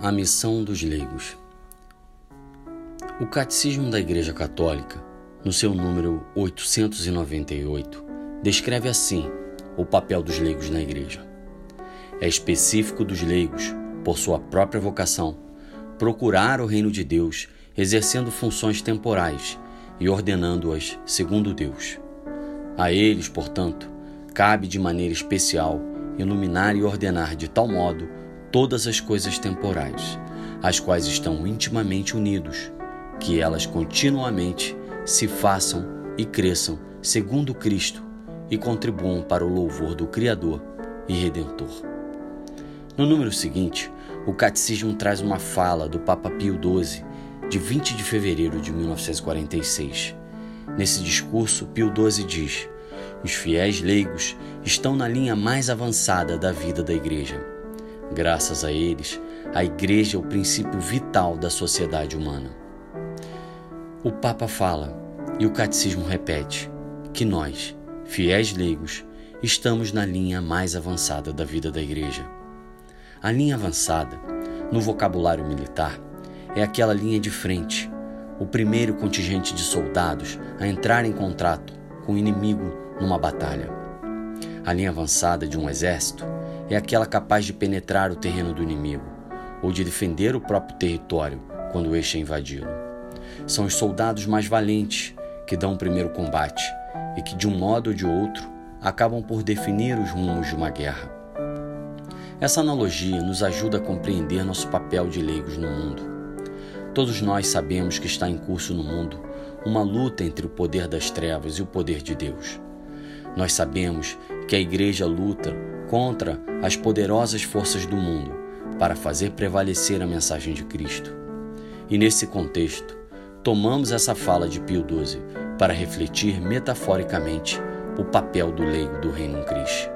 A missão dos leigos. O Catecismo da Igreja Católica, no seu número 898, descreve assim o papel dos leigos na Igreja. É específico dos leigos, por sua própria vocação, procurar o reino de Deus, exercendo funções temporais e ordenando-as segundo Deus. A eles, portanto, cabe de maneira especial iluminar e ordenar de tal modo todas as coisas temporais, as quais estão intimamente unidos, que elas continuamente se façam e cresçam segundo Cristo e contribuam para o louvor do Criador e Redentor. No número seguinte, o Catecismo traz uma fala do Papa Pio XII, de 20 de fevereiro de 1946. Nesse discurso, Pio XII diz: Os fiéis leigos estão na linha mais avançada da vida da Igreja Graças a eles, a Igreja é o princípio vital da sociedade humana. O Papa fala, e o Catecismo repete, que nós, fiéis leigos, estamos na linha mais avançada da vida da Igreja. A linha avançada, no vocabulário militar, é aquela linha de frente, o primeiro contingente de soldados a entrar em contrato com o inimigo numa batalha. A linha avançada de um exército é aquela capaz de penetrar o terreno do inimigo ou de defender o próprio território quando este é invadi-lo. São os soldados mais valentes que dão o primeiro combate e que, de um modo ou de outro, acabam por definir os rumos de uma guerra. Essa analogia nos ajuda a compreender nosso papel de leigos no mundo. Todos nós sabemos que está em curso no mundo uma luta entre o poder das trevas e o poder de Deus. Nós sabemos que a Igreja luta contra as poderosas forças do mundo para fazer prevalecer a mensagem de Cristo. E nesse contexto, tomamos essa fala de Pio XII para refletir metaforicamente o papel do leigo do Reino Cristo.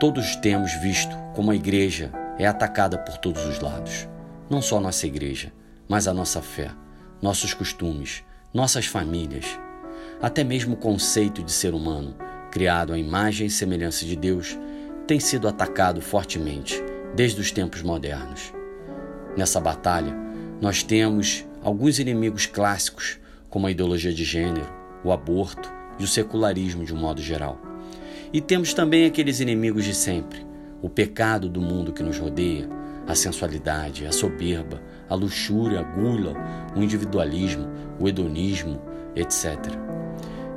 Todos temos visto como a igreja é atacada por todos os lados. Não só nossa igreja, mas a nossa fé, nossos costumes, nossas famílias, até mesmo o conceito de ser humano criado à imagem e semelhança de Deus, tem sido atacado fortemente desde os tempos modernos. Nessa batalha, nós temos alguns inimigos clássicos, como a ideologia de gênero, o aborto e o secularismo de um modo geral. E temos também aqueles inimigos de sempre, o pecado do mundo que nos rodeia, a sensualidade, a soberba, a luxúria, a gula, o individualismo, o hedonismo, etc.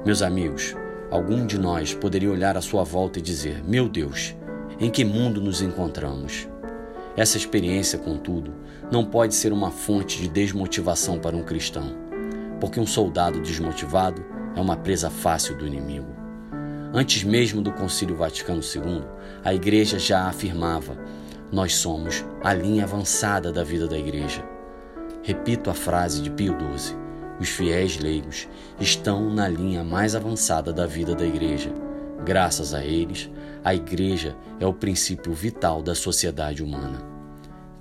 Meus amigos, Algum de nós poderia olhar à sua volta e dizer: Meu Deus, em que mundo nos encontramos? Essa experiência, contudo, não pode ser uma fonte de desmotivação para um cristão, porque um soldado desmotivado é uma presa fácil do inimigo. Antes mesmo do Concílio Vaticano II, a Igreja já afirmava: nós somos a linha avançada da vida da Igreja. Repito a frase de Pio XII: os fiéis leigos estão na linha mais avançada da vida da Igreja. Graças a eles, a Igreja é o princípio vital da sociedade humana.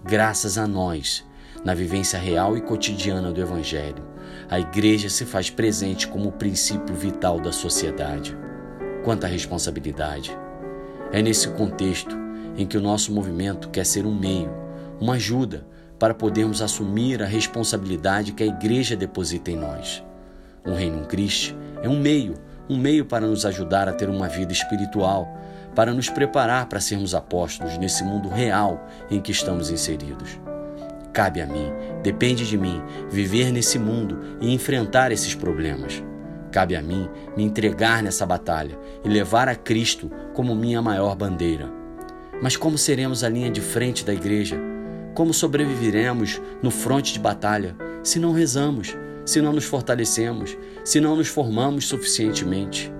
Graças a nós, na vivência real e cotidiana do Evangelho, a Igreja se faz presente como o princípio vital da sociedade. Quanta responsabilidade! É nesse contexto em que o nosso movimento quer ser um meio, uma ajuda para podermos assumir a responsabilidade que a Igreja deposita em nós. O Reino Cristo é um meio, um meio para nos ajudar a ter uma vida espiritual, para nos preparar para sermos apóstolos nesse mundo real em que estamos inseridos. Cabe a mim, depende de mim, viver nesse mundo e enfrentar esses problemas. Cabe a mim me entregar nessa batalha e levar a Cristo como minha maior bandeira. Mas como seremos a linha de frente da igreja? Como sobreviveremos no fronte de batalha se não rezamos, se não nos fortalecemos, se não nos formamos suficientemente?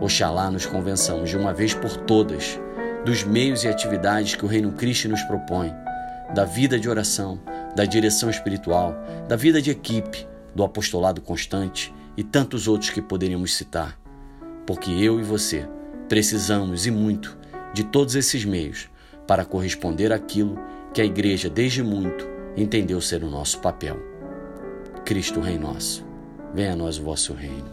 Oxalá nos convençamos de uma vez por todas dos meios e atividades que o Reino Cristo nos propõe, da vida de oração, da direção espiritual, da vida de equipe, do apostolado constante e tantos outros que poderíamos citar. Porque eu e você precisamos e muito de todos esses meios para corresponder àquilo que a Igreja, desde muito, entendeu ser o nosso papel. Cristo, Rei nosso, venha a nós o vosso reino.